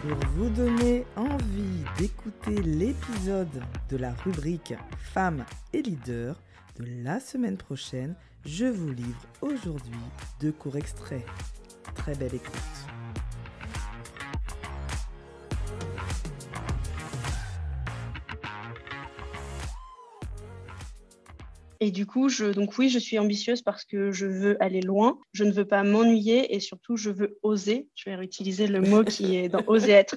Pour vous donner envie d'écouter l'épisode de la rubrique Femmes et leaders de la semaine prochaine, je vous livre aujourd'hui deux courts extraits. Très belle écoute. Et du coup, je, donc oui, je suis ambitieuse parce que je veux aller loin, je ne veux pas m'ennuyer et surtout, je veux oser. Je vais réutiliser le mot qui est dans oser être.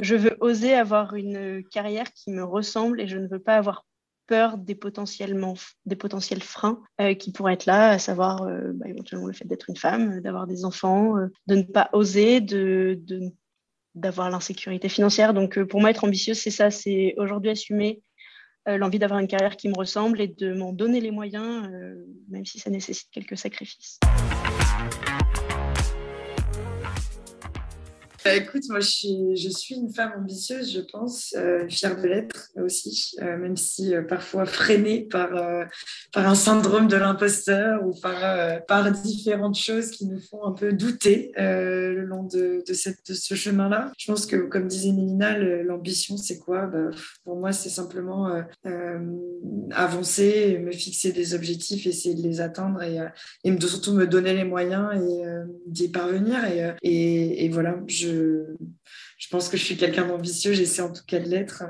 Je veux oser avoir une carrière qui me ressemble et je ne veux pas avoir peur des, potentiellement, des potentiels freins euh, qui pourraient être là, à savoir euh, bah, éventuellement le fait d'être une femme, d'avoir des enfants, euh, de ne pas oser, de, d'avoir l'insécurité financière. Donc pour moi, être ambitieuse, c'est ça, c'est aujourd'hui assumer euh, l'envie d'avoir une carrière qui me ressemble et de m'en donner les moyens, euh, même si ça nécessite quelques sacrifices. Bah, écoute, moi je suis, je une femme ambitieuse, je pense, euh, fière de l'être aussi, euh, même si euh, parfois freinée par, par un syndrome de l'imposteur ou par, par différentes choses qui nous font un peu douter le long de, de, ce chemin-là. Je pense que, comme disait Mélina, l'ambition, c'est quoi? Bah, Pour moi, c'est simplement avancer, me fixer des objectifs, essayer de les atteindre et, et surtout me donner les moyens d'y parvenir. Et, et, voilà, je pense que je suis quelqu'un d'ambitieux, j'essaie en tout cas de l'être.